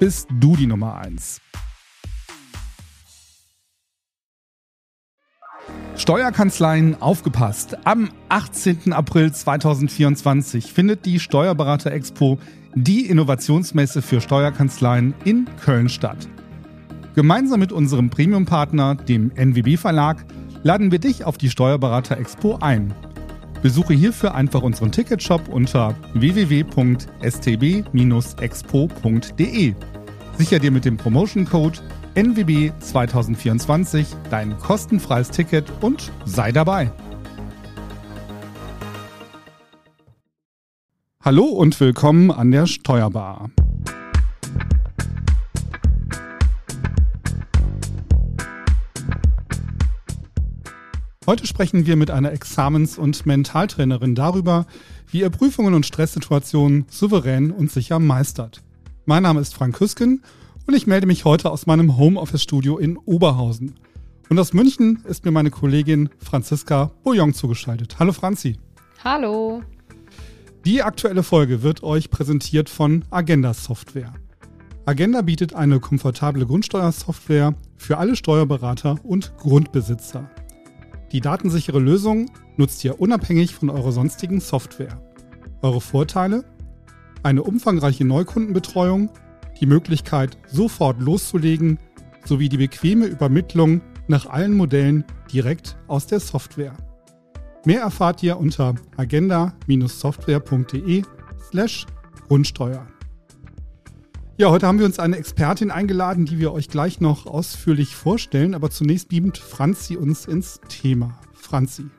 bist du die Nummer 1. Steuerkanzleien aufgepasst. Am 18. April 2024 findet die Steuerberater Expo, die Innovationsmesse für Steuerkanzleien in Köln statt. Gemeinsam mit unserem Premium-Partner, dem NWB Verlag, laden wir dich auf die Steuerberater Expo ein. Besuche hierfür einfach unseren Ticketshop unter www.stb-expo.de. Sicher dir mit dem Promotion Code NWB 2024 dein kostenfreies Ticket und sei dabei. Hallo und willkommen an der Steuerbar. Heute sprechen wir mit einer Examens- und Mentaltrainerin darüber, wie ihr Prüfungen und Stresssituationen souverän und sicher meistert. Mein Name ist Frank Küsken und ich melde mich heute aus meinem Homeoffice-Studio in Oberhausen. Und aus München ist mir meine Kollegin Franziska Bouillon zugeschaltet. Hallo Franzi. Hallo. Die aktuelle Folge wird euch präsentiert von Agenda Software. Agenda bietet eine komfortable Grundsteuersoftware für alle Steuerberater und Grundbesitzer. Die datensichere Lösung nutzt ihr unabhängig von eurer sonstigen Software. Eure Vorteile? Eine umfangreiche Neukundenbetreuung, die Möglichkeit, sofort loszulegen, sowie die bequeme Übermittlung nach allen Modellen direkt aus der Software. Mehr erfahrt ihr unter agenda-software.de slash Grundsteuer. Ja, heute haben wir uns eine Expertin eingeladen, die wir euch gleich noch ausführlich vorstellen. Aber zunächst beamt Franzi uns ins Thema. Franzi.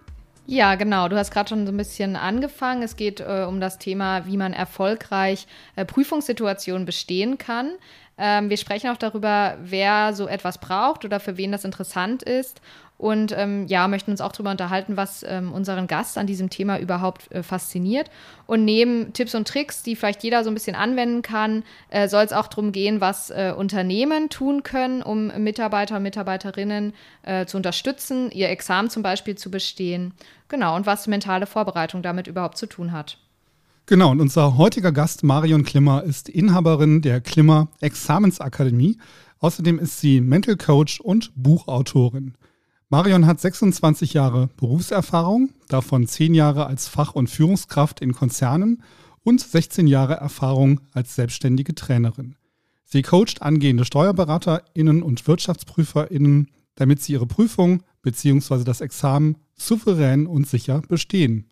Ja, genau. Du hast gerade schon so ein bisschen angefangen. Es geht äh, um das Thema, wie man erfolgreich äh, Prüfungssituationen bestehen kann. Ähm, wir sprechen auch darüber, wer so etwas braucht oder für wen das interessant ist und ähm, ja, möchten uns auch darüber unterhalten, was ähm, unseren Gast an diesem Thema überhaupt äh, fasziniert. Und neben Tipps und Tricks, die vielleicht jeder so ein bisschen anwenden kann, äh, soll es auch darum gehen, was äh, Unternehmen tun können, um Mitarbeiter und Mitarbeiterinnen äh, zu unterstützen, ihr Examen zum Beispiel zu bestehen. Genau, und was mentale Vorbereitung damit überhaupt zu tun hat. Genau, und unser heutiger Gast Marion Klimmer ist Inhaberin der Klimmer Examensakademie. Außerdem ist sie Mental Coach und Buchautorin. Marion hat 26 Jahre Berufserfahrung, davon 10 Jahre als Fach- und Führungskraft in Konzernen und 16 Jahre Erfahrung als selbstständige Trainerin. Sie coacht angehende SteuerberaterInnen und WirtschaftsprüferInnen, damit sie ihre Prüfung bzw. das Examen souverän und sicher bestehen.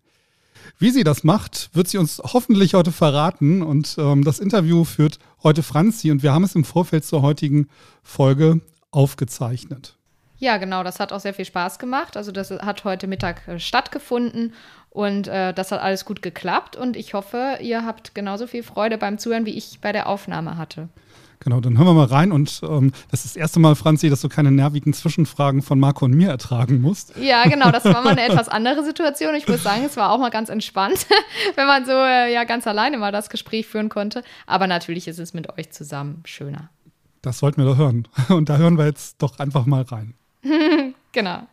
Wie sie das macht, wird sie uns hoffentlich heute verraten. Und ähm, das Interview führt heute Franzi und wir haben es im Vorfeld zur heutigen Folge aufgezeichnet. Ja, genau, das hat auch sehr viel Spaß gemacht. Also das hat heute Mittag äh, stattgefunden und äh, das hat alles gut geklappt und ich hoffe, ihr habt genauso viel Freude beim Zuhören, wie ich bei der Aufnahme hatte. Genau, dann hören wir mal rein und ähm, das ist das erste Mal, Franzi, dass du keine nervigen Zwischenfragen von Marco und mir ertragen musst. Ja, genau, das war mal eine etwas andere Situation. Ich muss sagen, es war auch mal ganz entspannt, wenn man so äh, ja ganz alleine mal das Gespräch führen konnte. Aber natürlich ist es mit euch zusammen schöner. Das sollten wir doch hören. Und da hören wir jetzt doch einfach mal rein. genau.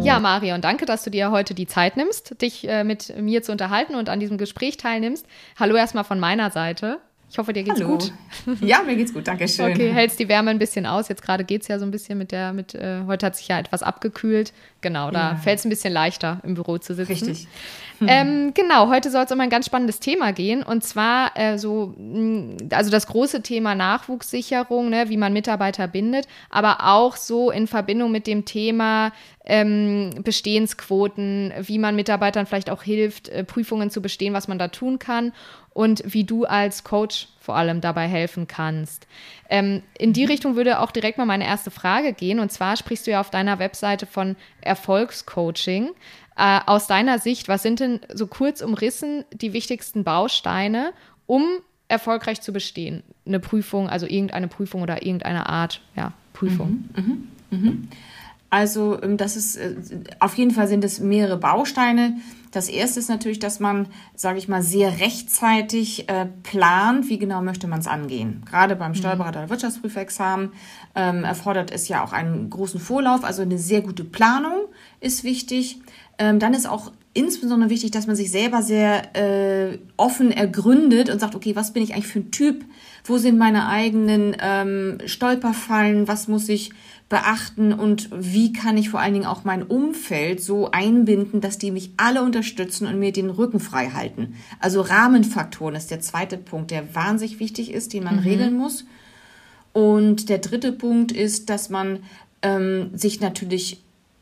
Ja, Marion, danke, dass du dir heute die Zeit nimmst, dich äh, mit mir zu unterhalten und an diesem Gespräch teilnimmst. Hallo erstmal von meiner Seite. Ich hoffe, dir geht's Hallo. gut. Ja, mir geht's gut, danke schön. Okay, hältst die Wärme ein bisschen aus. Jetzt gerade geht es ja so ein bisschen mit der, mit, äh, heute hat sich ja etwas abgekühlt. Genau, da ja. fällt es ein bisschen leichter, im Büro zu sitzen. Richtig. Ähm, genau, heute soll es um ein ganz spannendes Thema gehen. Und zwar äh, so, mh, also das große Thema Nachwuchssicherung, ne, wie man Mitarbeiter bindet, aber auch so in Verbindung mit dem Thema ähm, Bestehensquoten, wie man Mitarbeitern vielleicht auch hilft, äh, Prüfungen zu bestehen, was man da tun kann und wie du als Coach vor allem dabei helfen kannst. Ähm, in die Richtung würde auch direkt mal meine erste Frage gehen. Und zwar sprichst du ja auf deiner Webseite von Erfolgscoaching. Äh, aus deiner Sicht, was sind denn so kurz umrissen die wichtigsten Bausteine, um erfolgreich zu bestehen? Eine Prüfung, also irgendeine Prüfung oder irgendeine Art, ja, Prüfung. Mhm, mh, mh. Also ähm, das ist äh, auf jeden Fall sind es mehrere Bausteine. Das erste ist natürlich, dass man, sage ich mal, sehr rechtzeitig äh, plant, wie genau möchte man es angehen. Gerade beim mhm. Steuerberater oder Wirtschaftsprüfexamen ähm, erfordert es ja auch einen großen Vorlauf, also eine sehr gute Planung ist wichtig. Ähm, dann ist auch insbesondere wichtig, dass man sich selber sehr äh, offen ergründet und sagt, okay, was bin ich eigentlich für ein Typ? Wo sind meine eigenen ähm, Stolperfallen? Was muss ich beachten? Und wie kann ich vor allen Dingen auch mein Umfeld so einbinden, dass die mich alle unterstützen und mir den Rücken frei halten? Also Rahmenfaktoren ist der zweite Punkt, der wahnsinnig wichtig ist, den man mhm. regeln muss. Und der dritte Punkt ist, dass man ähm, sich natürlich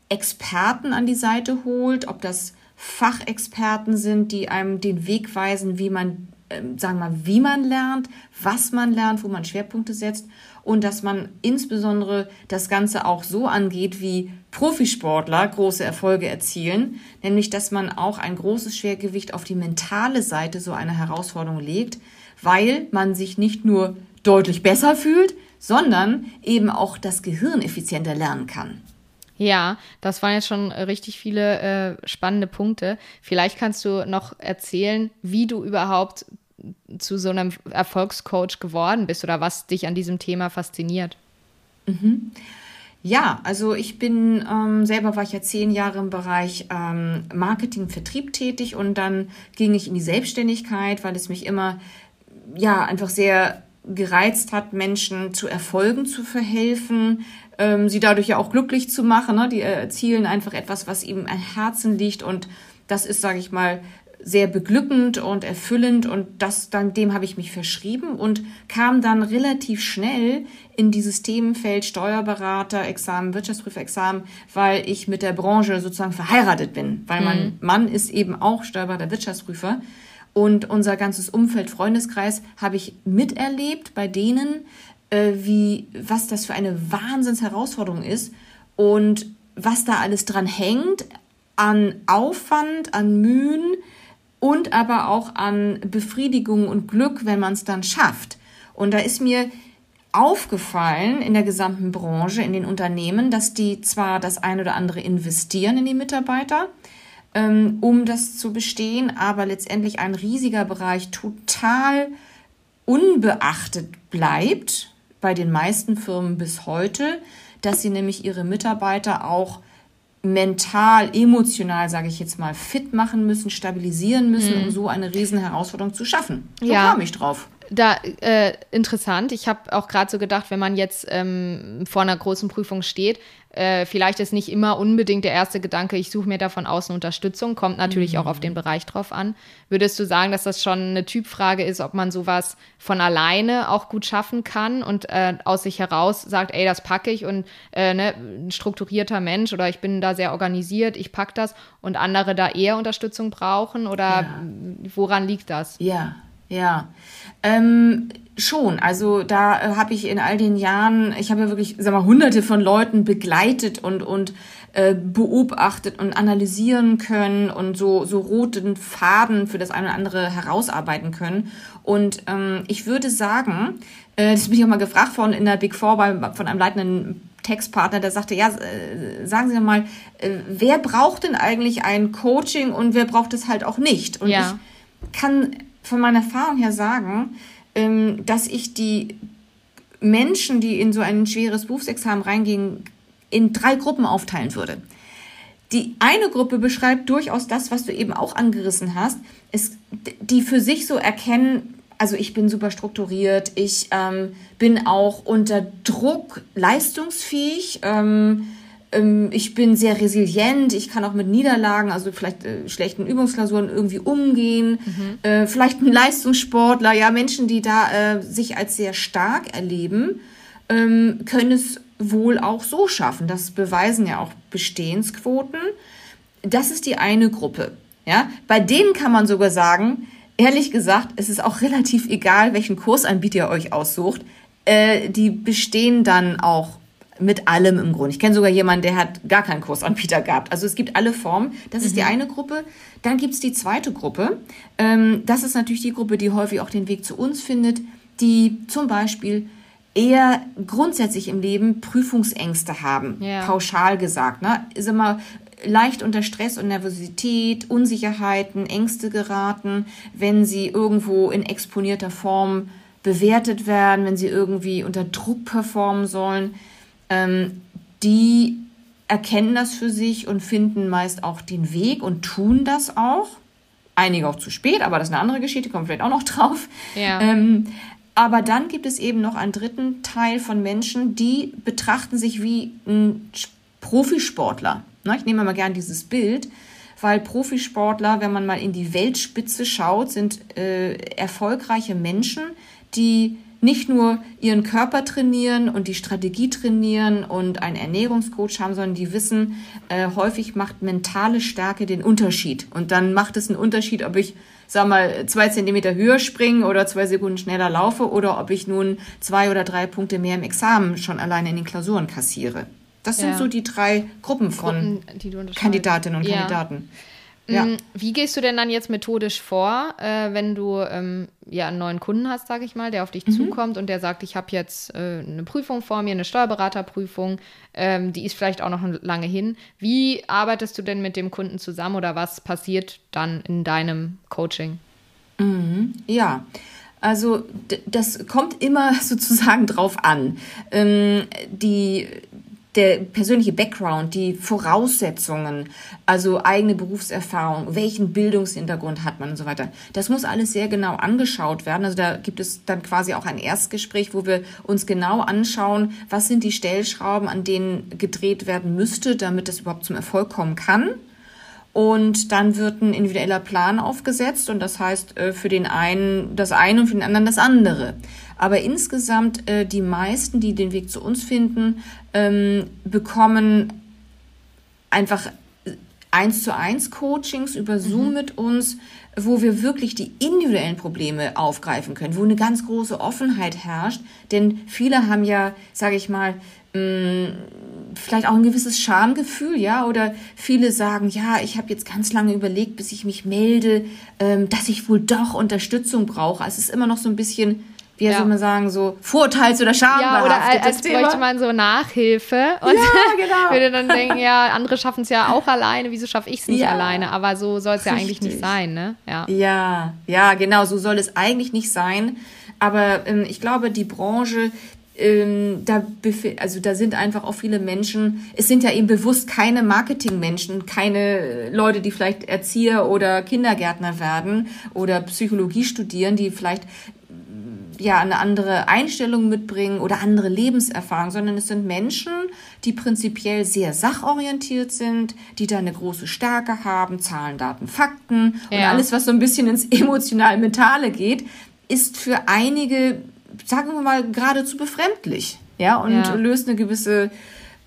Experten an die Seite holt, ob das Fachexperten sind, die einem den Weg weisen, wie man, äh, sagen wir mal, wie man lernt, was man lernt, wo man Schwerpunkte setzt und dass man insbesondere das Ganze auch so angeht, wie Profisportler große Erfolge erzielen, nämlich dass man auch ein großes Schwergewicht auf die mentale Seite so einer Herausforderung legt, weil man sich nicht nur deutlich besser fühlt, sondern eben auch das Gehirn effizienter lernen kann. Ja, das waren jetzt schon richtig viele äh, spannende Punkte. Vielleicht kannst du noch erzählen, wie du überhaupt zu so einem Erfolgscoach geworden bist oder was dich an diesem Thema fasziniert. Mhm. Ja, also ich bin ähm, selber war ich ja zehn Jahre im Bereich ähm, Marketing, Vertrieb tätig und dann ging ich in die Selbstständigkeit, weil es mich immer ja einfach sehr gereizt hat, Menschen zu Erfolgen zu verhelfen, ähm, sie dadurch ja auch glücklich zu machen. Ne? Die erzielen einfach etwas, was ihm am Herzen liegt und das ist, sage ich mal, sehr beglückend und erfüllend und das dann dem habe ich mich verschrieben und kam dann relativ schnell in dieses Themenfeld Steuerberater, Examen, Wirtschaftsprüfexamen, weil ich mit der Branche sozusagen verheiratet bin, weil mein mhm. Mann ist eben auch Steuerberater, Wirtschaftsprüfer und unser ganzes Umfeld, Freundeskreis habe ich miterlebt bei denen, äh, wie, was das für eine Wahnsinnsherausforderung ist und was da alles dran hängt an Aufwand, an Mühen und aber auch an Befriedigung und Glück, wenn man es dann schafft. Und da ist mir aufgefallen in der gesamten Branche, in den Unternehmen, dass die zwar das ein oder andere investieren in die Mitarbeiter, ähm, um das zu bestehen, aber letztendlich ein riesiger Bereich total unbeachtet bleibt bei den meisten Firmen bis heute, dass sie nämlich ihre Mitarbeiter auch mental, emotional, sage ich jetzt mal, fit machen müssen, stabilisieren müssen, mhm. um so eine riesen Herausforderung zu schaffen. So ja. kam ich drauf da äh, interessant. Ich habe auch gerade so gedacht, wenn man jetzt ähm, vor einer großen Prüfung steht, äh, vielleicht ist nicht immer unbedingt der erste Gedanke, ich suche mir da von außen Unterstützung, kommt natürlich mhm. auch auf den Bereich drauf an. Würdest du sagen, dass das schon eine Typfrage ist, ob man sowas von alleine auch gut schaffen kann und äh, aus sich heraus sagt, ey, das packe ich und äh, ne, ein strukturierter Mensch oder ich bin da sehr organisiert, ich packe das und andere da eher Unterstützung brauchen oder ja. woran liegt das? Ja, ja. Ähm, schon. Also da äh, habe ich in all den Jahren, ich habe ja wirklich, sag mal, hunderte von Leuten begleitet und, und äh, beobachtet und analysieren können und so, so roten Faden für das eine oder andere herausarbeiten können. Und ähm, ich würde sagen, äh, das bin ich auch mal gefragt worden in der Big Four bei, von einem leitenden Textpartner, der sagte, ja, äh, sagen Sie mal, äh, wer braucht denn eigentlich ein Coaching und wer braucht es halt auch nicht? Und ja. ich kann von meiner Erfahrung her sagen, ähm, dass ich die Menschen, die in so ein schweres Berufsexamen reingehen, in drei Gruppen aufteilen würde. Die eine Gruppe beschreibt durchaus das, was du eben auch angerissen hast, ist, die für sich so erkennen, also ich bin super strukturiert, ich ähm, bin auch unter Druck leistungsfähig, ähm, ich bin sehr resilient, ich kann auch mit Niederlagen, also vielleicht äh, schlechten Übungsklausuren irgendwie umgehen. Mhm. Äh, vielleicht ein Leistungssportler, ja, Menschen, die da äh, sich als sehr stark erleben, ähm, können es wohl auch so schaffen. Das beweisen ja auch Bestehensquoten. Das ist die eine Gruppe. Ja, bei denen kann man sogar sagen, ehrlich gesagt, es ist auch relativ egal, welchen Kursanbieter ihr euch aussucht. Äh, die bestehen dann auch mit allem im Grunde. Ich kenne sogar jemanden, der hat gar keinen Kursanbieter gehabt. Also es gibt alle Formen. Das ist die eine Gruppe. Dann gibt es die zweite Gruppe. Ähm, das ist natürlich die Gruppe, die häufig auch den Weg zu uns findet, die zum Beispiel eher grundsätzlich im Leben Prüfungsängste haben, Ja. pauschal gesagt. Ne? Ist immer leicht unter Stress und Nervosität, Unsicherheiten, Ängste geraten, wenn sie irgendwo in exponierter Form bewertet werden, wenn sie irgendwie unter Druck performen sollen. Ähm, die erkennen das für sich und finden meist auch den Weg und tun das auch. Einige auch zu spät, aber das ist eine andere Geschichte, kommen wir vielleicht auch noch drauf. Ja. Ähm, aber dann gibt es eben noch einen dritten Teil von Menschen, die betrachten sich wie ein Profisportler. Ich nehme mal gern dieses Bild, weil Profisportler, wenn man mal in die Weltspitze schaut, sind äh, erfolgreiche Menschen, die nicht nur ihren Körper trainieren und die Strategie trainieren und einen Ernährungscoach haben, sondern die wissen, äh, häufig macht mentale Stärke den Unterschied. Und dann macht es einen Unterschied, ob ich, sag mal, zwei Zentimeter höher springe oder zwei Sekunden schneller laufe oder ob ich nun zwei oder drei Punkte mehr im Examen schon alleine in den Klausuren kassiere. Das sind Ja. so die drei Gruppen von Gruppen. Kandidatinnen und Ja. Kandidaten. Ja. Mm, Wie gehst du denn dann jetzt methodisch vor, äh, wenn du ähm, ja einen neuen Kunden hast, sage ich mal, der auf dich Mhm. zukommt und der sagt, ich habe jetzt äh, eine Prüfung vor mir, eine Steuerberaterprüfung, ähm, die ist vielleicht auch noch lange hin. Wie arbeitest du denn mit dem Kunden zusammen oder was passiert dann in deinem Coaching? Ja, also das kommt immer sozusagen drauf an. Ähm, die, der persönliche Background, die Voraussetzungen, also eigene Berufserfahrung, welchen Bildungshintergrund hat man und so weiter. Das muss alles sehr genau angeschaut werden. Also da gibt es dann quasi auch ein Erstgespräch, wo wir uns genau anschauen, was sind die Stellschrauben, an denen gedreht werden müsste, damit das überhaupt zum Erfolg kommen kann. Und dann wird ein individueller Plan aufgesetzt und das heißt äh, für den einen das eine und für den anderen das andere. Aber insgesamt äh, die meisten, die den Weg zu uns finden, ähm, bekommen einfach eins zu eins Coachings über Zoom mit uns, wo wir wirklich die individuellen Probleme aufgreifen können, wo eine ganz große Offenheit herrscht. Denn viele haben ja, sage ich mal, mh, vielleicht auch ein gewisses Schamgefühl, ja, oder viele sagen, ja, ich habe jetzt ganz lange überlegt, bis ich mich melde, ähm, dass ich wohl doch Unterstützung brauche. Also es ist immer noch so ein bisschen, wie Ja. soll man sagen, so Vorteils- oder Ja, oder als, als bräuchte man so Nachhilfe. Und Ja, genau. würde dann denken, ja, andere schaffen es ja auch alleine, wieso schaffe ich es nicht Ja. alleine? Aber so soll es ja eigentlich nicht sein, ne? Ja. Ja, ja, genau, so soll es eigentlich nicht sein. Aber ähm, ich glaube, die Branche, ähm, da, also da sind einfach auch viele Menschen, es sind ja eben bewusst keine Marketingmenschen, keine Leute, die vielleicht Erzieher oder Kindergärtner werden oder Psychologie studieren, die vielleicht ja eine andere Einstellung mitbringen oder andere Lebenserfahrung, sondern es sind Menschen, die prinzipiell sehr sachorientiert sind, die da eine große Stärke haben, Zahlen, Daten, Fakten und Ja. alles, was so ein bisschen ins emotional-mentale geht, ist für einige, sagen wir mal, geradezu befremdlich, ja, und Ja. löst eine gewisse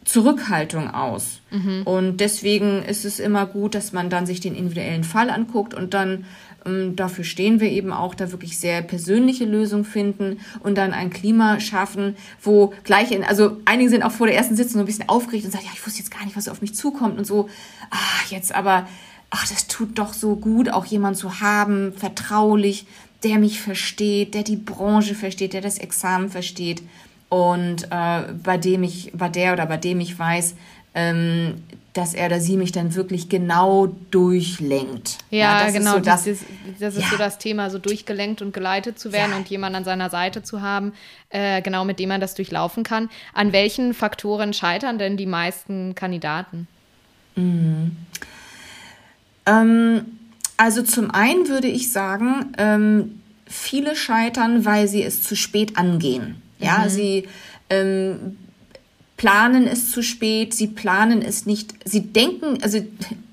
Zurückhaltung aus. Und deswegen ist es immer gut, dass man dann sich den individuellen Fall anguckt und dann ähm, dafür stehen wir eben auch, da wirklich sehr persönliche Lösungen finden und dann ein Klima schaffen, wo gleich in, also einige sind auch vor der ersten Sitzung so ein bisschen aufgeregt und sagen, ja, ich wusste jetzt gar nicht, was auf mich zukommt und so, ah, jetzt aber, ach, das tut doch so gut, auch jemand zu haben, vertraulich, der mich versteht, der die Branche versteht, der das Examen versteht und äh, bei dem ich, bei der oder bei dem ich weiß, ähm, dass er oder sie mich dann wirklich genau durchlenkt. Ja, das genau. Ist so das, das, das ist Ja. so das Thema, so durchgelenkt und geleitet zu werden Ja. und jemanden an seiner Seite zu haben, äh, genau mit dem man das durchlaufen kann. An welchen Faktoren scheitern denn die meisten Kandidaten? Ähm, also zum einen würde ich sagen, ähm, viele scheitern, weil sie es zu spät angehen. Ja, sie ähm, planen es zu spät, sie planen es nicht, sie denken, also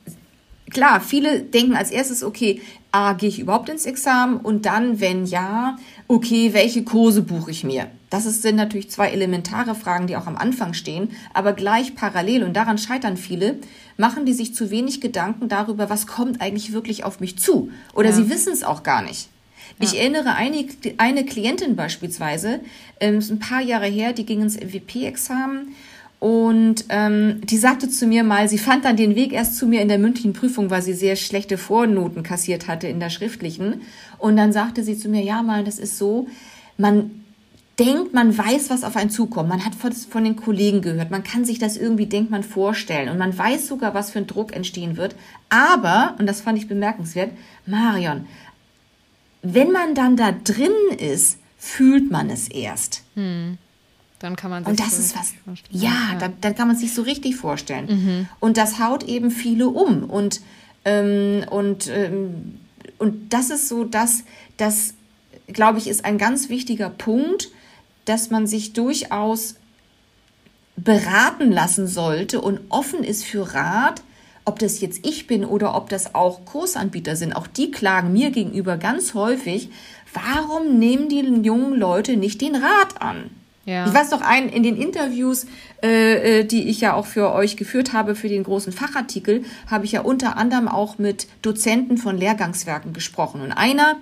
klar, viele denken als erstes, okay, A, gehe ich überhaupt ins Examen und dann, wenn ja, okay, welche Kurse buche ich mir? Das sind natürlich zwei elementare Fragen, die auch am Anfang stehen, aber gleich parallel, und daran scheitern viele, machen die sich zu wenig Gedanken darüber, was kommt eigentlich wirklich auf mich zu. Oder Ja. sie wissen es auch gar nicht. Ich erinnere eine, eine Klientin beispielsweise, ähm, ist ein paar Jahre her, die ging ins MVP-Examen Und ähm, die sagte zu mir mal, sie fand dann den Weg erst zu mir in der mündlichen Prüfung, weil sie sehr schlechte Vornoten kassiert hatte in der schriftlichen. Und dann sagte sie zu mir, ja mal, das ist so, man denkt, man weiß, was auf einen zukommt. Man hat von den Kollegen gehört. Man kann sich das irgendwie, denkt man, vorstellen. Und man weiß sogar, was für ein Druck entstehen wird. Aber, und das fand ich bemerkenswert, Marion, wenn man dann da drin ist, fühlt man es erst. Hm. Dann kann man sich Und das so ist was, ja, ja. Dann, dann, kann man sich so richtig vorstellen. Mhm. Und das haut eben viele um. Und, ähm, und, ähm, und das ist so, dass das, glaube ich, ist ein ganz wichtiger Punkt, dass man sich durchaus beraten lassen sollte und offen ist für Rat, ob das jetzt ich bin oder ob das auch Kursanbieter sind. Auch die klagen mir gegenüber ganz häufig, warum nehmen die jungen Leute nicht den Rat an? Ja. Ich weiß doch ein, in den Interviews, äh, äh, die ich ja auch für euch geführt habe, für den großen Fachartikel, habe ich ja unter anderem auch mit Dozenten von Lehrgangswerken gesprochen. Und einer,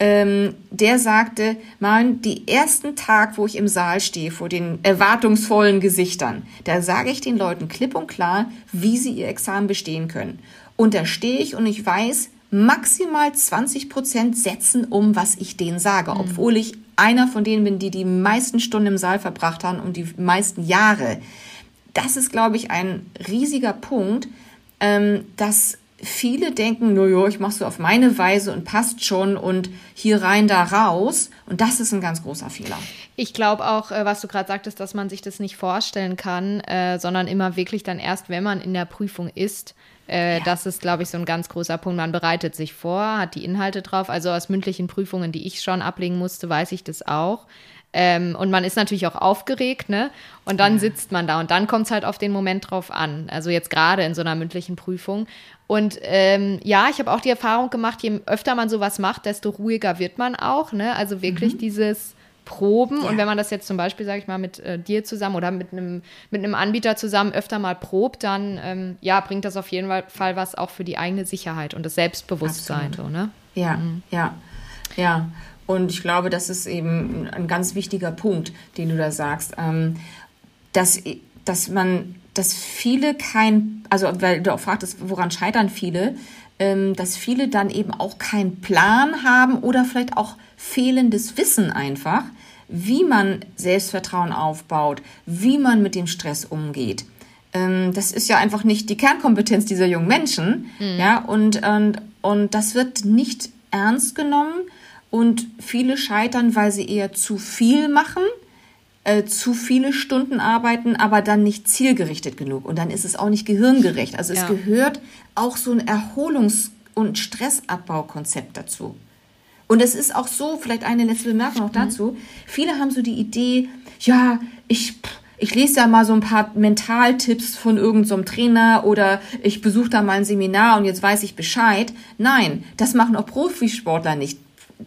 ähm, der sagte, man, die ersten Tag, wo ich im Saal stehe, vor den erwartungsvollen Gesichtern, da sage ich den Leuten klipp und klar, wie sie ihr Examen bestehen können. Und da stehe ich und ich weiß, maximal 20 Prozent setzen um, was ich denen sage, mhm. obwohl ich einer von denen bin, die die meisten Stunden im Saal verbracht haben und die meisten Jahre. Das ist, glaube ich, ein riesiger Punkt, ähm, dass viele denken, naja, ich mache so auf meine Weise und passt schon und hier rein, da raus. Und das ist ein ganz großer Fehler. Ich glaube auch, äh, was du gerade sagtest, dass man sich das nicht vorstellen kann, äh, sondern immer wirklich dann erst, wenn man in der Prüfung ist, äh, ja. Das ist, glaube ich, so ein ganz großer Punkt. Man bereitet sich vor, hat die Inhalte drauf. Also aus mündlichen Prüfungen, die ich schon ablegen musste, weiß ich das auch. Ähm, und man ist natürlich auch aufgeregt, ne? Und dann ja. sitzt man da und dann kommt es halt auf den Moment drauf an. Also jetzt gerade in so einer mündlichen Prüfung. Und ähm, ja, ich habe auch die Erfahrung gemacht, je öfter man sowas macht, desto ruhiger wird man auch, ne? Also wirklich mhm. dieses proben. Ja. Und wenn man das jetzt zum Beispiel, sage ich mal, mit äh, dir zusammen oder mit einem, mit einem Anbieter zusammen öfter mal probt, dann ähm, ja, bringt das auf jeden Fall was auch für die eigene Sicherheit und das Selbstbewusstsein. So, ne? Ja, mhm. ja, ja. Und ich glaube, das ist eben ein ganz wichtiger Punkt, den du da sagst, ähm, dass, dass man, dass viele kein, also weil du auch fragtest, woran scheitern viele, ähm, dass viele dann eben auch keinen Plan haben oder vielleicht auch fehlendes Wissen einfach, wie man Selbstvertrauen aufbaut, wie man mit dem Stress umgeht. Ähm, das ist ja einfach nicht die Kernkompetenz dieser jungen Menschen, mhm. ja, und, und, und das wird nicht ernst genommen und viele scheitern, weil sie eher zu viel machen, äh, zu viele Stunden arbeiten, aber dann nicht zielgerichtet genug. Und dann ist es auch nicht gehirngerecht. Also ja. es gehört auch so ein Erholungs- und Stressabbaukonzept dazu. Und es ist auch so, vielleicht eine letzte Bemerkung auch mhm. dazu. Mhm. Viele haben so die Idee, ja, ich, ich lese da mal so ein paar Mentaltipps von irgendeinem so Trainer oder ich besuche da mal ein Seminar und jetzt weiß ich Bescheid. Nein, das machen auch Profisportler nicht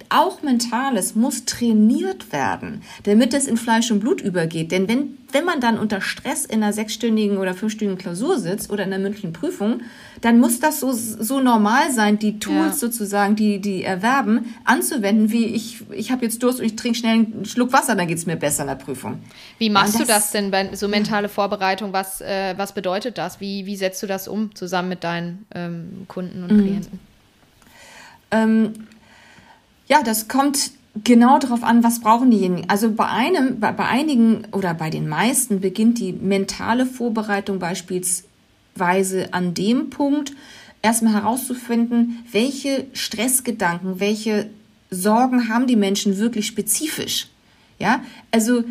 auch Mentales muss trainiert werden, damit es in Fleisch und Blut übergeht. Denn wenn, wenn man dann unter Stress in einer sechsstündigen oder fünfstündigen Klausur sitzt oder in einer mündlichen Prüfung, dann muss das so, so normal sein, die Tools ja. sozusagen, die, die erwerben, anzuwenden, wie ich, ich habe jetzt Durst und ich trinke schnell einen Schluck Wasser, dann geht es mir besser in der Prüfung. Wie machst ja, das, du das denn bei so mentale Vorbereitung? Was, äh, was bedeutet das? Wie, wie setzt du das um zusammen mit deinen ähm, Kunden und mhm. Klienten? Ähm, ja, das kommt genau darauf an, was brauchen diejenigen. Also bei einem, bei, bei einigen oder bei den meisten beginnt die mentale Vorbereitung beispielsweise an dem Punkt, erstmal herauszufinden, welche Stressgedanken, welche Sorgen haben die Menschen wirklich spezifisch. Ja, also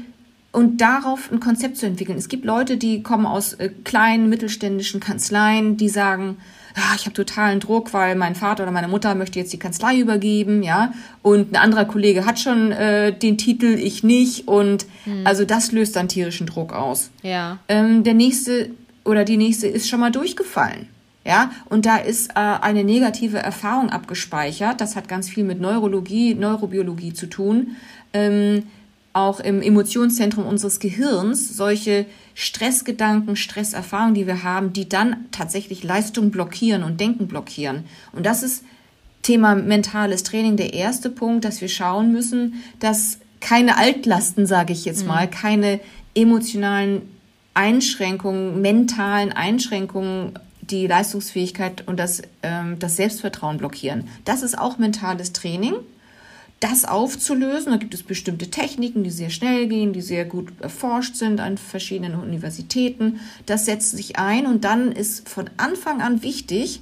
und darauf ein Konzept zu entwickeln. Es gibt Leute, die kommen aus äh, kleinen mittelständischen Kanzleien, die sagen, ja, ich habe totalen Druck, weil mein Vater oder meine Mutter möchte jetzt die Kanzlei übergeben, ja, und ein anderer Kollege hat schon äh, den Titel, ich nicht, und hm. also das löst dann tierischen Druck aus. Ja. Ähm, der nächste oder die nächste ist schon mal durchgefallen. Ja, und da ist äh, eine negative Erfahrung abgespeichert. Das hat ganz viel mit Neurologie, Neurobiologie zu tun. Ähm, auch im Emotionszentrum unseres Gehirns solche Stressgedanken, Stresserfahrungen, die wir haben, die dann tatsächlich Leistung blockieren und Denken blockieren. Und das ist Thema mentales Training der erste Punkt, dass wir schauen müssen, dass keine Altlasten, sage ich jetzt mhm. mal, keine emotionalen Einschränkungen, mentalen Einschränkungen die Leistungsfähigkeit und das, ähm, das Selbstvertrauen blockieren. Das ist auch mentales Training. Das aufzulösen, da gibt es bestimmte Techniken, die sehr schnell gehen, die sehr gut erforscht sind an verschiedenen Universitäten. Das setzt sich ein und dann ist von Anfang an wichtig,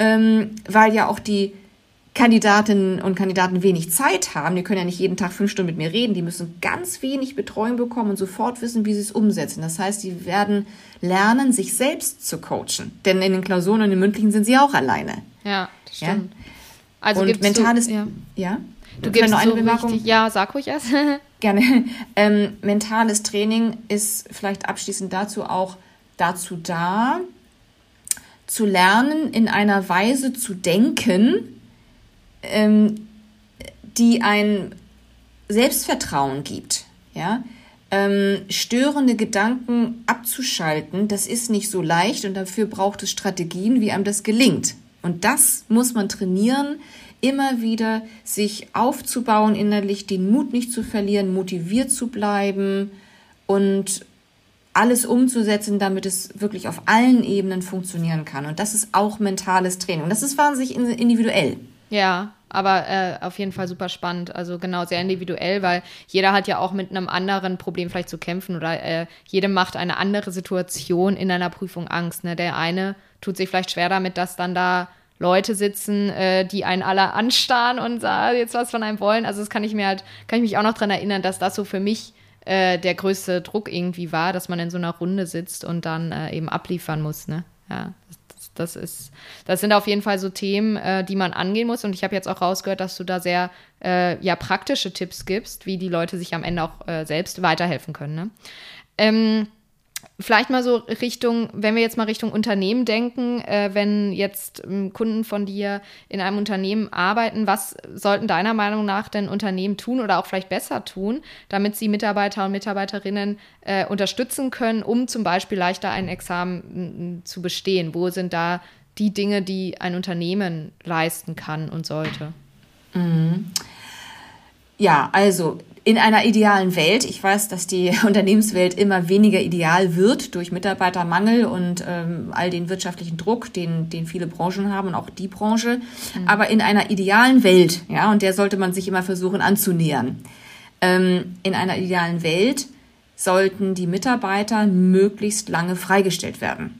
ähm, weil ja auch die Kandidatinnen und Kandidaten wenig Zeit haben, die können ja nicht jeden Tag fünf Stunden mit mir reden, die müssen ganz wenig Betreuung bekommen und sofort wissen, wie sie es umsetzen. Das heißt, sie werden lernen, sich selbst zu coachen. Denn in den Klausuren und in den mündlichen sind sie auch alleine. Ja, das stimmt. Ja? Also und mentales, du, ja. ja? Du gibst noch eine so Bemerkung. Richtig, ja, sag ruhig erst. Gerne. Ähm, mentales Training ist vielleicht abschließend dazu auch dazu da, zu lernen, in einer Weise zu denken, ähm, die ein Selbstvertrauen gibt. Ja? Ähm, störende Gedanken abzuschalten, das ist nicht so leicht und dafür braucht es Strategien, wie einem das gelingt. Und das muss man trainieren, immer wieder sich aufzubauen innerlich, den Mut nicht zu verlieren, motiviert zu bleiben und alles umzusetzen, damit es wirklich auf allen Ebenen funktionieren kann. Und das ist auch mentales Training. Und das ist wahnsinnig individuell. Ja, aber äh, auf jeden Fall super spannend. Also genau, sehr individuell, weil jeder hat ja auch mit einem anderen Problem vielleicht zu kämpfen oder äh, jedem macht eine andere Situation in einer Prüfung Angst. Ne? Der eine tut sich vielleicht schwer damit, dass dann da Leute sitzen, äh, die einen alle anstarren und äh, jetzt was von einem wollen. Also das kann ich mir halt, kann ich mich auch noch daran erinnern, dass das so für mich äh, der größte Druck irgendwie war, dass man in so einer Runde sitzt und dann äh, eben abliefern muss. Ne? Ja, das, das ist, das sind auf jeden Fall so Themen, äh, die man angehen muss. Und ich habe jetzt auch rausgehört, dass du da sehr äh, ja, praktische Tipps gibst, wie die Leute sich am Ende auch äh, selbst weiterhelfen können. Ne? Ähm, Vielleicht mal so Richtung, wenn wir jetzt mal Richtung Unternehmen denken, äh, wenn jetzt ähm, Kunden von dir in einem Unternehmen arbeiten, was sollten deiner Meinung nach denn Unternehmen tun oder auch vielleicht besser tun, damit sie Mitarbeiter und Mitarbeiterinnen äh, unterstützen können, um zum Beispiel leichter ein Examen zu bestehen? Wo sind da die Dinge, die ein Unternehmen leisten kann und sollte? Mhm. Ja, also in einer idealen Welt, ich weiß, dass die Unternehmenswelt immer weniger ideal wird durch Mitarbeitermangel und ähm, all den wirtschaftlichen Druck, den, den viele Branchen haben und auch die Branche. Mhm. Aber in einer idealen Welt, ja, und der sollte man sich immer versuchen anzunähern. Ähm, in einer idealen Welt sollten die Mitarbeiter möglichst lange freigestellt werden.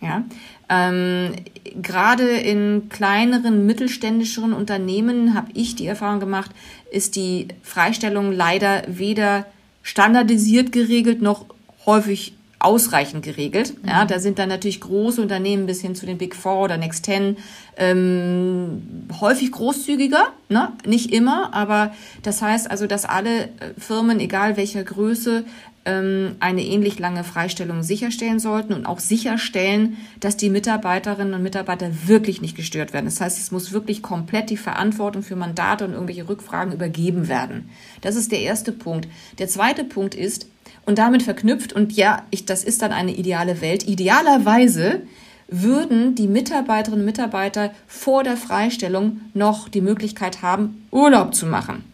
Ja, ähm, Gerade in kleineren, mittelständischeren Unternehmen habe ich die Erfahrung gemacht, ist die Freistellung leider weder standardisiert geregelt noch häufig ausreichend geregelt. Mhm. Ja, da sind dann natürlich große Unternehmen bis hin zu den Big Four oder Next Ten ähm, häufig großzügiger, ne? nicht immer, aber das heißt also, dass alle Firmen, egal welcher Größe, eine ähnlich lange Freistellung sicherstellen sollten und auch sicherstellen, dass die Mitarbeiterinnen und Mitarbeiter wirklich nicht gestört werden. Das heißt, es muss wirklich komplett die Verantwortung für Mandate und irgendwelche Rückfragen übergeben werden. Das ist der erste Punkt. Der zweite Punkt ist, und damit verknüpft, und ja, ich, das ist dann eine ideale Welt, idealerweise würden die Mitarbeiterinnen und Mitarbeiter vor der Freistellung noch die Möglichkeit haben, Urlaub zu machen.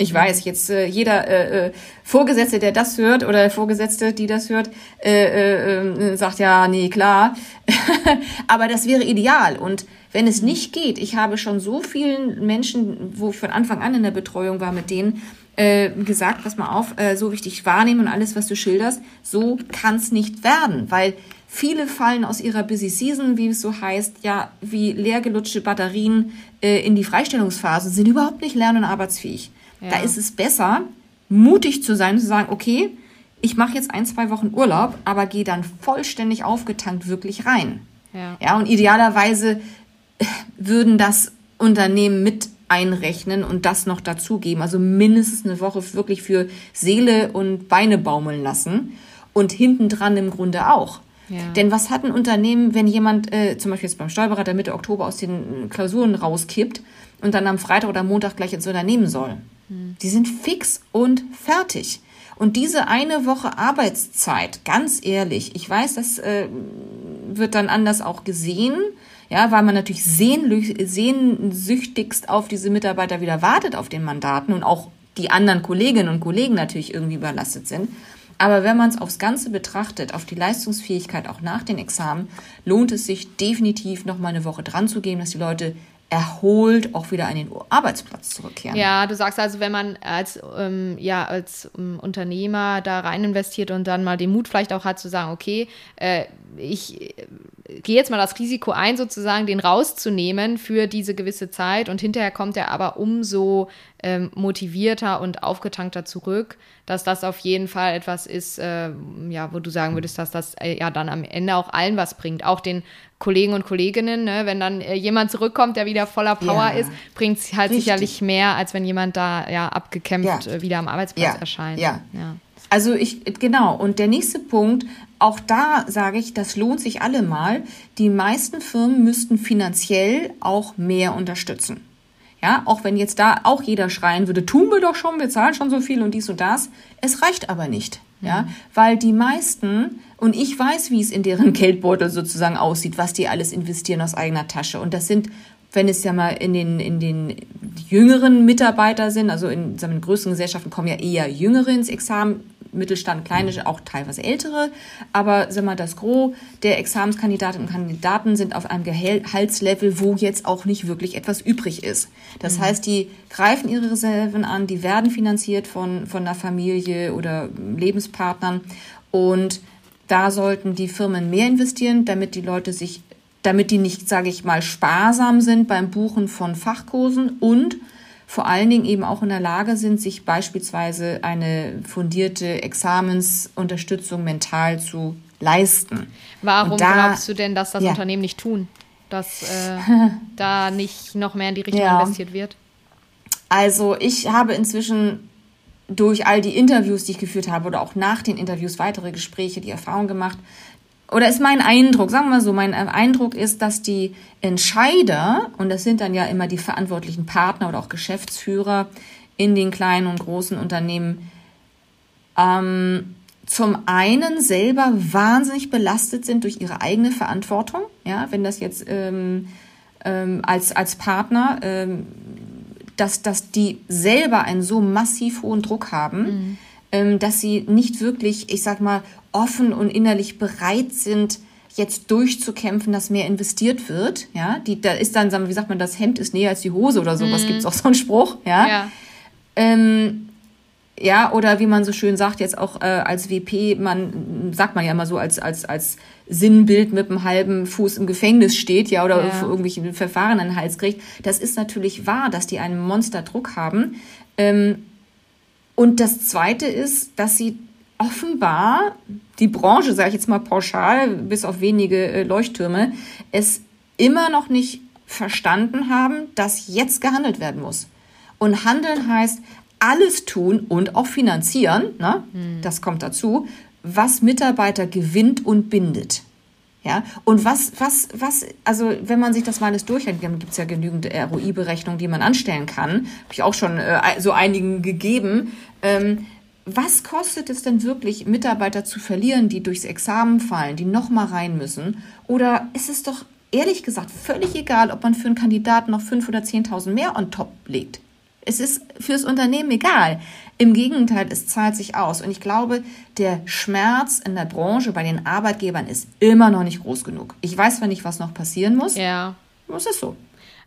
Ich weiß, jetzt äh, jeder äh, äh, Vorgesetzte, der das hört, oder Vorgesetzte, die das hört, äh, äh, äh, sagt ja, nee, klar. Aber das wäre ideal. Und wenn es nicht geht, ich habe schon so vielen Menschen, wo ich von Anfang an in der Betreuung war, mit denen äh, gesagt, pass mal auf, äh, so wichtig wahrnehmen und alles, was du schilderst, so kann's nicht werden, weil viele fallen aus ihrer Busy Season, wie es so heißt, ja, wie leergelutschte Batterien äh, in die Freistellungsphase, sind überhaupt nicht lern- und arbeitsfähig. Ja. Da ist es besser, mutig zu sein und zu sagen, okay, ich mache jetzt ein, zwei Wochen Urlaub, aber gehe dann vollständig aufgetankt wirklich rein. Ja. ja, und idealerweise äh, würden das Unternehmen mit einrechnen und das noch dazugeben. Also mindestens eine Woche wirklich für Seele und Beine baumeln lassen und hinten dran im Grunde auch. Ja. Denn was hat ein Unternehmen, wenn jemand äh, zum Beispiel jetzt beim Steuerberater Mitte Oktober aus den Klausuren rauskippt und dann am Freitag oder Montag gleich ins Unternehmen soll? Die sind fix und fertig. Und diese eine Woche Arbeitszeit, ganz ehrlich, ich weiß, das äh, wird dann anders auch gesehen, ja, weil man natürlich sehnsüchtigst auf diese Mitarbeiter wieder wartet auf den Mandaten und auch die anderen Kolleginnen und Kollegen natürlich irgendwie überlastet sind. Aber wenn man es aufs Ganze betrachtet, auf die Leistungsfähigkeit auch nach den Examen, lohnt es sich definitiv noch mal eine Woche dran zu gehen, dass die Leute erholt auch wieder an den Arbeitsplatz zurückkehren. Ja, du sagst also, wenn man als, ähm, ja, als ähm, Unternehmer da rein investiert und dann mal den Mut vielleicht auch hat zu sagen, okay, äh, ich gehe jetzt mal das Risiko ein, sozusagen den rauszunehmen für diese gewisse Zeit und hinterher kommt er aber umso ähm, motivierter und aufgetankter zurück, dass das auf jeden Fall etwas ist, äh, ja, wo du sagen würdest, dass das äh, ja dann am Ende auch allen was bringt, auch den Kollegen und Kolleginnen, ne? wenn dann äh, jemand zurückkommt, der wieder voller Power ja, ist, bringt es halt richtig. sicherlich mehr, als wenn jemand da ja abgekämpft ja. Äh, wieder am Arbeitsplatz ja. erscheint. Ja. ja. Also ich, genau. Und der nächste Punkt, auch da sage ich, das lohnt sich allemal. Die meisten Firmen müssten finanziell auch mehr unterstützen. Ja, auch wenn jetzt da auch jeder schreien würde, tun wir doch schon, wir zahlen schon so viel und dies und das. Es reicht aber nicht. Ja, mhm. weil die meisten, und ich weiß, wie es in deren Geldbeutel sozusagen aussieht, was die alles investieren aus eigener Tasche. Und das sind, wenn es ja mal in den, in den jüngeren Mitarbeiter sind, also in, in größeren Gesellschaften kommen ja eher Jüngere ins Examen, Mittelstand, kleine, mhm. auch teilweise ältere. Aber sag mal, das Gros der Examenskandidatinnen und Kandidaten sind auf einem Gehaltslevel, wo jetzt auch nicht wirklich etwas übrig ist. Das mhm. heißt, die greifen ihre Reserven an, die werden finanziert von, von einer Familie oder Lebenspartnern. Und da sollten die Firmen mehr investieren, damit die Leute sich, damit die nicht, sage ich mal, sparsam sind beim Buchen von Fachkursen und vor allen Dingen eben auch in der Lage sind, sich beispielsweise eine fundierte Examensunterstützung mental zu leisten. Warum da, glaubst du denn, dass das ja. Unternehmen nicht tun? Dass äh, da nicht noch mehr in die Richtung ja. investiert wird? Also ich habe inzwischen durch all die Interviews, die ich geführt habe oder auch nach den Interviews weitere Gespräche, die Erfahrung gemacht, oder ist mein Eindruck, sagen wir mal so, mein Eindruck ist, dass die Entscheider, und das sind dann ja immer die verantwortlichen Partner oder auch Geschäftsführer in den kleinen und großen Unternehmen, ähm, zum einen selber wahnsinnig belastet sind durch ihre eigene Verantwortung, ja, wenn das jetzt ähm, ähm, als, als Partner, ähm, dass, dass die selber einen so massiv hohen Druck haben, mhm. Ähm, dass sie nicht wirklich, ich sag mal, offen und innerlich bereit sind, jetzt durchzukämpfen, dass mehr investiert wird. Ja, die, da ist dann, wie sagt man, das Hemd ist näher als die Hose oder sowas. Mhm. Gibt es auch so einen Spruch? Ja. ja. Ähm, ja, oder wie man so schön sagt, jetzt auch äh, als WP, man sagt man ja immer so als als als Sinnbild mit einem halben Fuß im Gefängnis steht, ja, oder ja. für irgendwelche Verfahren an den Hals kriegt. Das ist natürlich wahr, dass die einen Monsterdruck haben. Ähm, und das Zweite ist, dass sie offenbar die Branche, sage ich jetzt mal pauschal, bis auf wenige äh, Leuchttürme, es immer noch nicht verstanden haben, dass jetzt gehandelt werden muss. Und handeln heißt alles tun und auch finanzieren, ne? Mhm. das kommt dazu, was Mitarbeiter gewinnt und bindet. Ja, und was, was, was, also wenn man sich das mal alles durchhält, dann gibt es ja genügend ROI-Berechnungen, die man anstellen kann, habe ich auch schon äh, so einigen gegeben. Ähm, was kostet es denn wirklich, Mitarbeiter zu verlieren, die durchs Examen fallen, die nochmal rein müssen? Oder ist es doch ehrlich gesagt völlig egal, ob man für einen Kandidaten noch 5.000 oder 10.000 mehr on top legt? Es ist fürs Unternehmen egal. Im Gegenteil, es zahlt sich aus. Und ich glaube, der Schmerz in der Branche bei den Arbeitgebern ist immer noch nicht groß genug. Ich weiß zwar nicht, was noch passieren muss. Ja. Es ist so.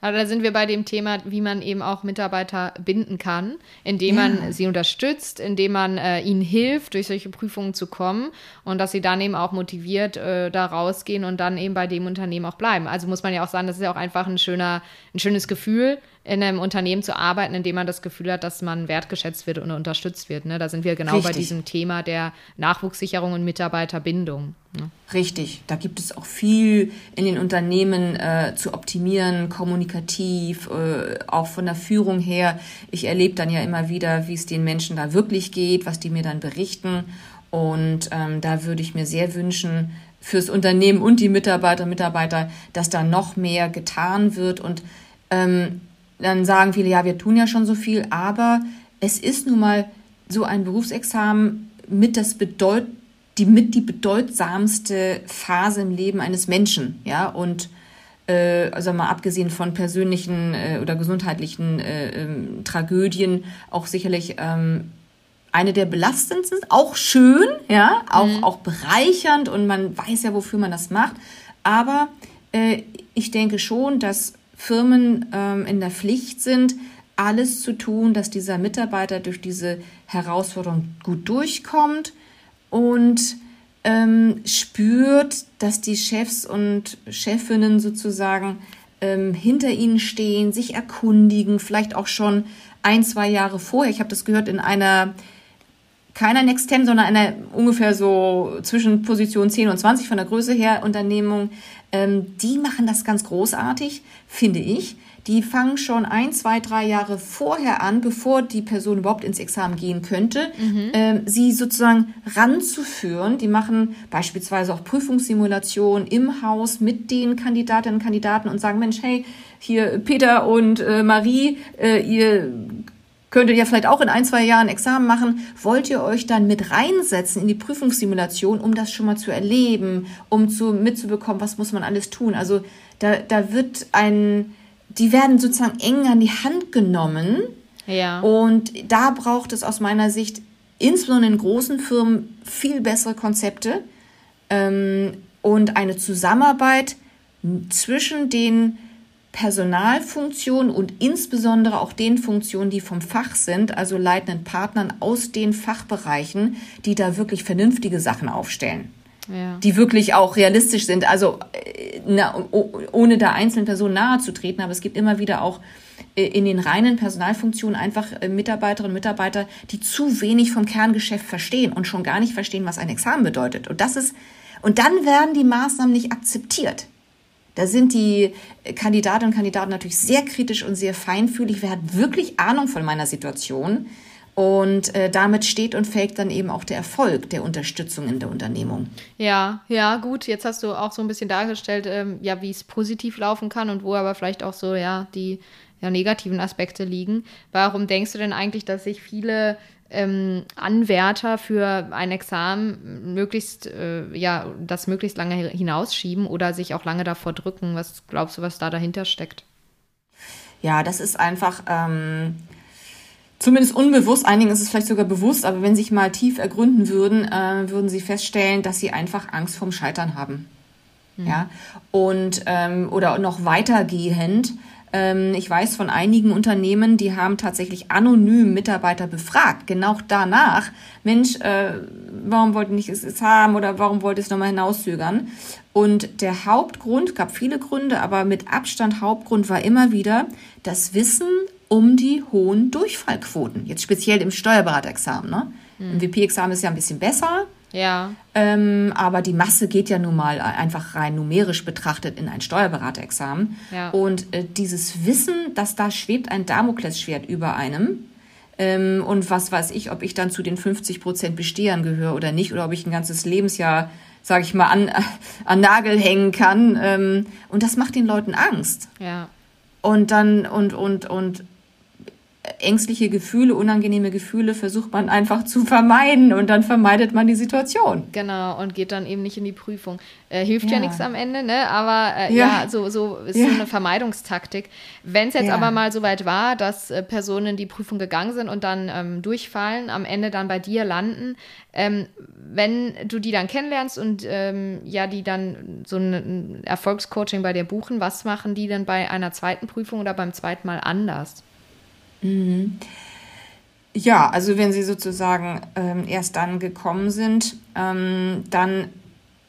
Aber da sind wir bei dem Thema, wie man eben auch Mitarbeiter binden kann, indem ja. man sie unterstützt, indem man äh, ihnen hilft, durch solche Prüfungen zu kommen und dass sie dann eben auch motiviert äh, da rausgehen und dann eben bei dem Unternehmen auch bleiben. Also muss man ja auch sagen, das ist ja auch einfach ein schöner, ein schönes Gefühl, in einem Unternehmen zu arbeiten, in dem man das Gefühl hat, dass man wertgeschätzt wird und unterstützt wird. Ne? Da sind wir genau Richtig. bei diesem Thema der Nachwuchssicherung und Mitarbeiterbindung. Ne? Richtig, da gibt es auch viel in den Unternehmen äh, zu optimieren, kommunikativ, äh, auch von der Führung her. Ich erlebe dann ja immer wieder, wie es den Menschen da wirklich geht, was die mir dann berichten. Und ähm, da würde ich mir sehr wünschen, fürs Unternehmen und die Mitarbeiter und Mitarbeiter, dass da noch mehr getan wird und ähm, dann sagen viele, ja, wir tun ja schon so viel, aber es ist nun mal so ein Berufsexamen mit das bedeut die mit die bedeutsamste Phase im Leben eines Menschen, ja und äh, also mal abgesehen von persönlichen äh, oder gesundheitlichen äh, ähm, Tragödien auch sicherlich ähm, eine der belastendsten, auch schön, ja, auch, mhm. auch bereichernd und man weiß ja, wofür man das macht. Aber äh, ich denke schon, dass Firmen ähm, in der Pflicht sind, alles zu tun, dass dieser Mitarbeiter durch diese Herausforderung gut durchkommt und ähm, spürt, dass die Chefs und Chefinnen sozusagen ähm, hinter ihnen stehen, sich erkundigen, vielleicht auch schon ein, zwei Jahre vorher. Ich habe das gehört in einer keiner Next 10, sondern einer ungefähr so zwischen Position 10 und 20 von der Größe her Unternehmung, ähm, die machen das ganz großartig, finde ich. Die fangen schon ein, zwei, drei Jahre vorher an, bevor die Person überhaupt ins Examen gehen könnte, mhm. ähm, sie sozusagen ranzuführen. Die machen beispielsweise auch Prüfungssimulationen im Haus mit den Kandidatinnen und Kandidaten und sagen, Mensch, hey, hier Peter und äh, Marie, äh, ihr könntet ja vielleicht auch in ein, zwei Jahren Examen machen. Wollt ihr euch dann mit reinsetzen in die Prüfungssimulation, um das schon mal zu erleben, um zu, mitzubekommen, was muss man alles tun? Also da, da wird ein, die werden sozusagen eng an die Hand genommen. Ja. Und da braucht es aus meiner Sicht, insbesondere in großen Firmen, viel bessere Konzepte ähm, und eine Zusammenarbeit zwischen den Personalfunktionen und insbesondere auch den Funktionen, die vom Fach sind, also leitenden Partnern aus den Fachbereichen, die da wirklich vernünftige Sachen aufstellen. Ja. Die wirklich auch realistisch sind, also äh, na, ohne da einzelnen Personen nahe zu treten, aber es gibt immer wieder auch äh, in den reinen Personalfunktionen einfach äh, Mitarbeiterinnen und Mitarbeiter, die zu wenig vom Kerngeschäft verstehen und schon gar nicht verstehen, was ein Examen bedeutet. Und das ist, und dann werden die Maßnahmen nicht akzeptiert. Da sind die Kandidatinnen und Kandidaten natürlich sehr kritisch und sehr feinfühlig. Wer hat wirklich Ahnung von meiner Situation? Und äh, damit steht und fällt dann eben auch der Erfolg der Unterstützung in der Unternehmung. Ja, ja, gut. Jetzt hast du auch so ein bisschen dargestellt, ähm, ja, wie es positiv laufen kann und wo aber vielleicht auch so, ja, die ja, negativen Aspekte liegen. Warum denkst du denn eigentlich, dass sich viele ähm, Anwärter für ein Examen möglichst, äh, ja, das möglichst lange hinausschieben oder sich auch lange davor drücken. Was glaubst du, was da dahinter steckt? Ja, das ist einfach ähm, zumindest unbewusst. Einigen ist es vielleicht sogar bewusst, aber wenn sie sich mal tief ergründen würden, äh, würden sie feststellen, dass sie einfach Angst vorm Scheitern haben. Mhm. Ja, und ähm, oder noch weitergehend ich weiß von einigen Unternehmen, die haben tatsächlich anonym Mitarbeiter befragt, genau danach, Mensch, äh, warum wollt ihr nicht es haben oder warum wollt ihr es nochmal hinauszögern? Und der Hauptgrund, gab viele Gründe, aber mit Abstand Hauptgrund war immer wieder das Wissen um die hohen Durchfallquoten. Jetzt speziell im Steuerberaterexamen. Ne? Im WP-Examen ist ja ein bisschen besser. Ja. Ähm, aber die Masse geht ja nun mal einfach rein numerisch betrachtet in ein Steuerberaterexamen. Ja. Und äh, dieses Wissen, dass da schwebt ein Damoklesschwert über einem. Ähm, und was weiß ich, ob ich dann zu den 50 Prozent Bestehern gehöre oder nicht, oder ob ich ein ganzes Lebensjahr, sage ich mal, an, an Nagel hängen kann. Ähm, und das macht den Leuten Angst. Ja. Und dann, und, und, und ängstliche Gefühle, unangenehme Gefühle versucht man einfach zu vermeiden und dann vermeidet man die Situation. Genau, und geht dann eben nicht in die Prüfung. Äh, hilft ja. ja nichts am Ende, ne? Aber äh, ja. ja. so, so ist ja. so eine Vermeidungstaktik. Wenn es jetzt aber mal so weit war, dass äh, Personen in die Prüfung gegangen sind und dann ähm, durchfallen, am Ende dann bei dir landen, ähm, wenn du die dann kennenlernst und ähm, ja, die dann so ein Erfolgscoaching bei dir buchen, was machen die denn bei einer zweiten Prüfung oder beim zweiten Mal anders? Mhm. Ja, also wenn Sie sozusagen ähm, erst dann gekommen sind, ähm, dann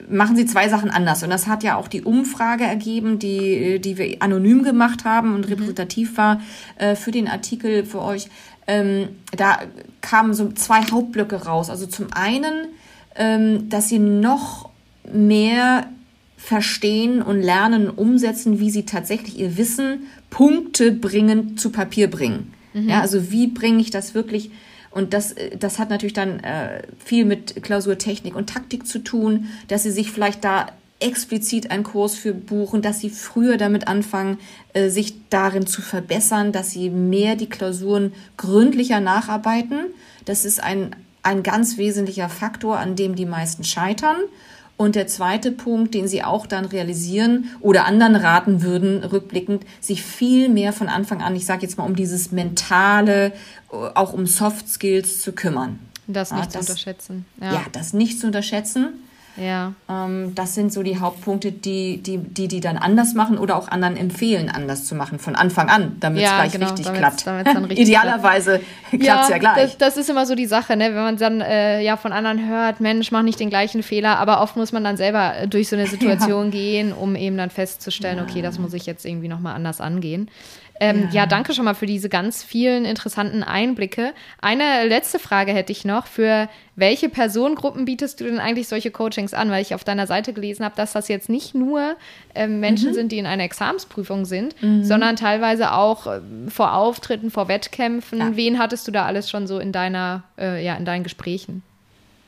machen Sie zwei Sachen anders. Und das hat ja auch die Umfrage ergeben, die, die wir anonym gemacht haben und mhm. repräsentativ war äh, für den Artikel für euch. Ähm, da kamen so zwei Hauptblöcke raus. Also zum einen, ähm, dass Sie noch mehr verstehen und lernen, umsetzen, wie Sie tatsächlich Ihr Wissen Punkte bringen zu Papier bringen. Mhm. Ja, also wie bringe ich das wirklich? Und das, das hat natürlich dann äh, viel mit Klausurtechnik und Taktik zu tun, dass sie sich vielleicht da explizit einen Kurs für buchen, dass sie früher damit anfangen, äh, sich darin zu verbessern, dass sie mehr die Klausuren gründlicher nacharbeiten. Das ist ein, ein ganz wesentlicher Faktor, an dem die meisten scheitern. Und der zweite Punkt, den Sie auch dann realisieren oder anderen raten würden, rückblickend, sich viel mehr von Anfang an, ich sage jetzt mal, um dieses mentale, auch um Soft Skills zu kümmern. Das nicht ja, zu unterschätzen. Ja. ja, das nicht zu unterschätzen. Ja. Ähm, das sind so die Hauptpunkte, die, die, die die dann anders machen oder auch anderen empfehlen, anders zu machen von Anfang an, damit es ja, gleich genau, richtig damit's, klappt. Damit's richtig Idealerweise klappt es ja, gleich. Das, das, ist immer so die Sache, ne? wenn man dann äh, ja von anderen hört, Mensch, mach nicht den gleichen Fehler, aber oft muss man dann selber äh, durch so eine Situation ja. gehen, um eben dann festzustellen, okay, das muss ich jetzt irgendwie nochmal anders angehen. Ähm, ja. ja. danke schon mal für diese ganz vielen interessanten Einblicke. Eine letzte Frage hätte ich noch. Für welche Personengruppen bietest du denn eigentlich solche Coachings an? Weil ich auf deiner Seite gelesen habe, dass das jetzt nicht nur ähm, Menschen mhm. sind, die in einer Examensprüfung sind, mhm. sondern teilweise auch äh, vor Auftritten, vor Wettkämpfen. Ja. Wen hattest du da alles schon so in deiner, äh, ja, in deinen Gesprächen?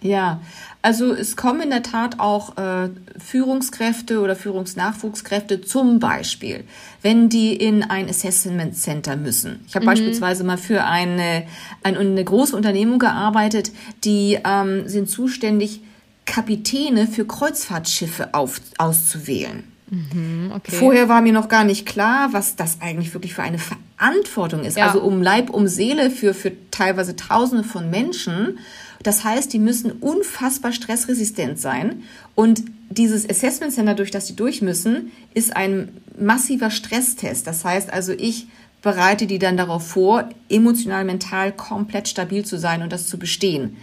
Ja, also es kommen in der Tat auch äh, Führungskräfte oder Führungsnachwuchskräfte zum Beispiel, wenn die in ein Assessment Center müssen. Ich habe mhm. beispielsweise mal für eine, eine, eine große Unternehmung gearbeitet, die ähm, sind zuständig, Kapitäne für Kreuzfahrtschiffe auf, auszuwählen. Mhm, okay. Vorher war mir noch gar nicht klar, was das eigentlich wirklich für eine Verantwortung ist. Ja. Also um Leib, um Seele für, für teilweise Tausende von Menschen. Das heißt, die müssen unfassbar stressresistent sein. Und dieses Assessment Center, durch das sie durch müssen, ist ein massiver Stresstest. Das heißt also, ich bereite die dann darauf vor, emotional, mental komplett stabil zu sein und das zu bestehen.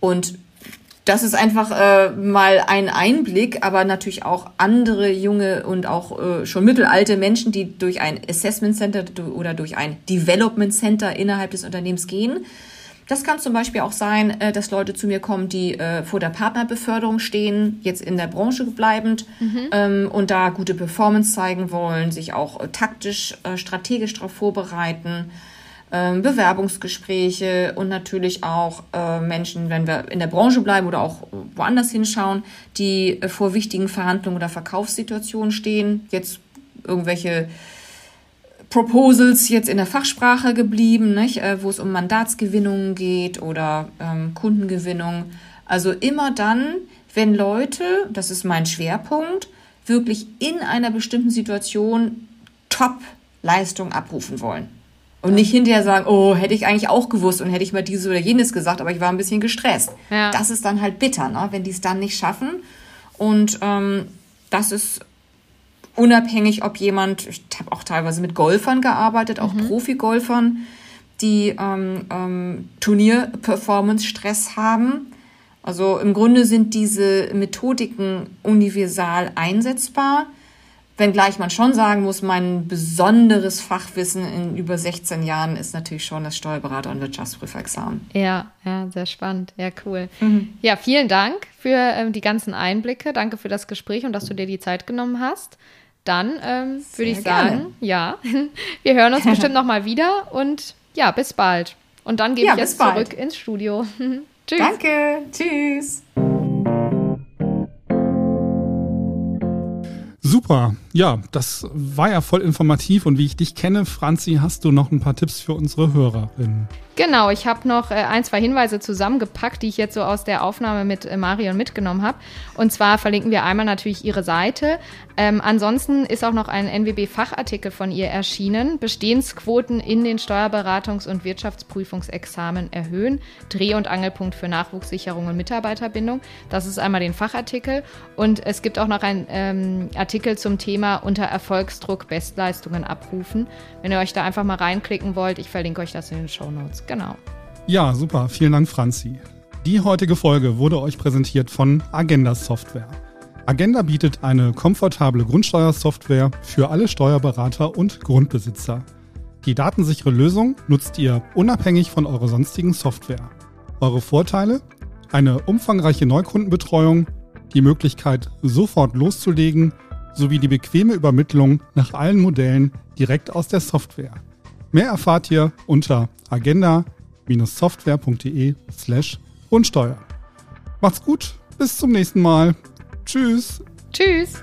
Und das ist einfach äh, mal ein Einblick, aber natürlich auch andere junge und auch äh, schon mittelalte Menschen, die durch ein Assessment Center oder durch ein Development Center innerhalb des Unternehmens gehen. Das kann zum Beispiel auch sein, äh, dass Leute zu mir kommen, die äh, vor der Partnerbeförderung stehen, jetzt in der Branche bleibend mhm. Ähm, und da gute Performance zeigen wollen, sich auch äh, taktisch, strategisch darauf vorbereiten. Ähm, Bewerbungsgespräche und natürlich auch Menschen, wenn wir in der Branche bleiben oder auch woanders hinschauen, die vor wichtigen Verhandlungen oder Verkaufssituationen stehen, jetzt irgendwelche Proposals jetzt in der Fachsprache geblieben, nicht? Äh, wo es um Mandatsgewinnungen geht oder ähm, Kundengewinnung. Also immer dann, wenn Leute, das ist mein Schwerpunkt, wirklich in einer bestimmten Situation Top-Leistung abrufen wollen. Und nicht hinterher sagen, oh, hätte ich eigentlich auch gewusst und hätte ich mal dieses oder jenes gesagt, aber ich war ein bisschen gestresst. Ja. Das ist dann halt bitter, ne? wenn die es dann nicht schaffen. Und ähm, das ist unabhängig, ob jemand, ich habe auch teilweise mit Golfern gearbeitet, auch mhm. Profi-Golfern, die ähm, ähm, Turnier-Performance-Stress haben. Also im Grunde sind diese Methodiken universal einsetzbar, wenngleich man schon sagen muss, mein besonderes Fachwissen in über 16 Jahren ist natürlich schon das Steuerberater- und Wirtschaftsprüferexamen. Ja, ja, sehr spannend. Ja, cool. Mhm. Ja, vielen Dank für ähm, die ganzen Einblicke. Danke für das Gespräch und dass du dir die Zeit genommen hast. Dann ähm, würde ich sagen, gerne. ja, wir hören uns bestimmt nochmal wieder und ja, bis bald. Und dann gebe ja, ich jetzt zurück ins Studio. Tschüss. Danke. Tschüss. Super. Ja, das war ja voll informativ und wie ich dich kenne, Franzi, hast du noch ein paar Tipps für unsere Hörerinnen. Genau, ich habe noch äh, ein, zwei Hinweise zusammengepackt, die ich jetzt so aus der Aufnahme mit äh, Marion mitgenommen habe. Und zwar verlinken wir einmal natürlich ihre Seite. Ähm, ansonsten ist auch noch ein NWB-Fachartikel von ihr erschienen. Bestehensquoten in den Steuerberatungs- und Wirtschaftsprüfungsexamen erhöhen. Dreh- und Angelpunkt für Nachwuchssicherung und Mitarbeiterbindung. Das ist einmal den Fachartikel. Und es gibt auch noch einen ähm, Artikel zum Thema unter Erfolgsdruck Bestleistungen abrufen. Wenn ihr euch da einfach mal reinklicken wollt, ich verlinke euch das in den Show Notes genau. Ja, super. Vielen Dank, Franzi. Die heutige Folge wurde euch präsentiert von Agenda Software. Agenda bietet eine komfortable Grundsteuersoftware für alle Steuerberater und Grundbesitzer. Die datensichere Lösung nutzt ihr unabhängig von eurer sonstigen Software. Eure Vorteile? Eine umfangreiche Neukundenbetreuung, die Möglichkeit, sofort loszulegen, sowie die bequeme Übermittlung nach allen Modellen direkt aus der Software. Mehr erfahrt ihr unter agenda-software.de slash Rundsteuer. Macht's gut, bis zum nächsten Mal. Tschüss. Tschüss.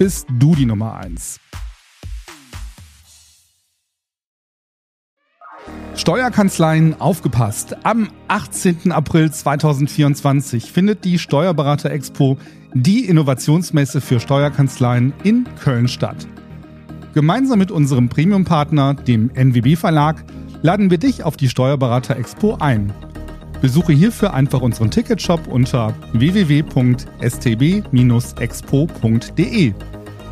bist du die Nummer 1. Steuerkanzleien aufgepasst. Am 18. April 2024 findet die Steuerberater Expo, die Innovationsmesse für Steuerkanzleien in Köln statt. Gemeinsam mit unserem Premium-Partner, dem NWB Verlag, laden wir dich auf die Steuerberater Expo ein. Besuche hierfür einfach unseren Ticketshop unter www.stb-expo.de.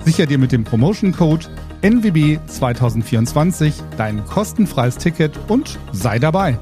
Sicher dir mit dem Promotion Code NWB 2024 dein kostenfreies Ticket und sei dabei.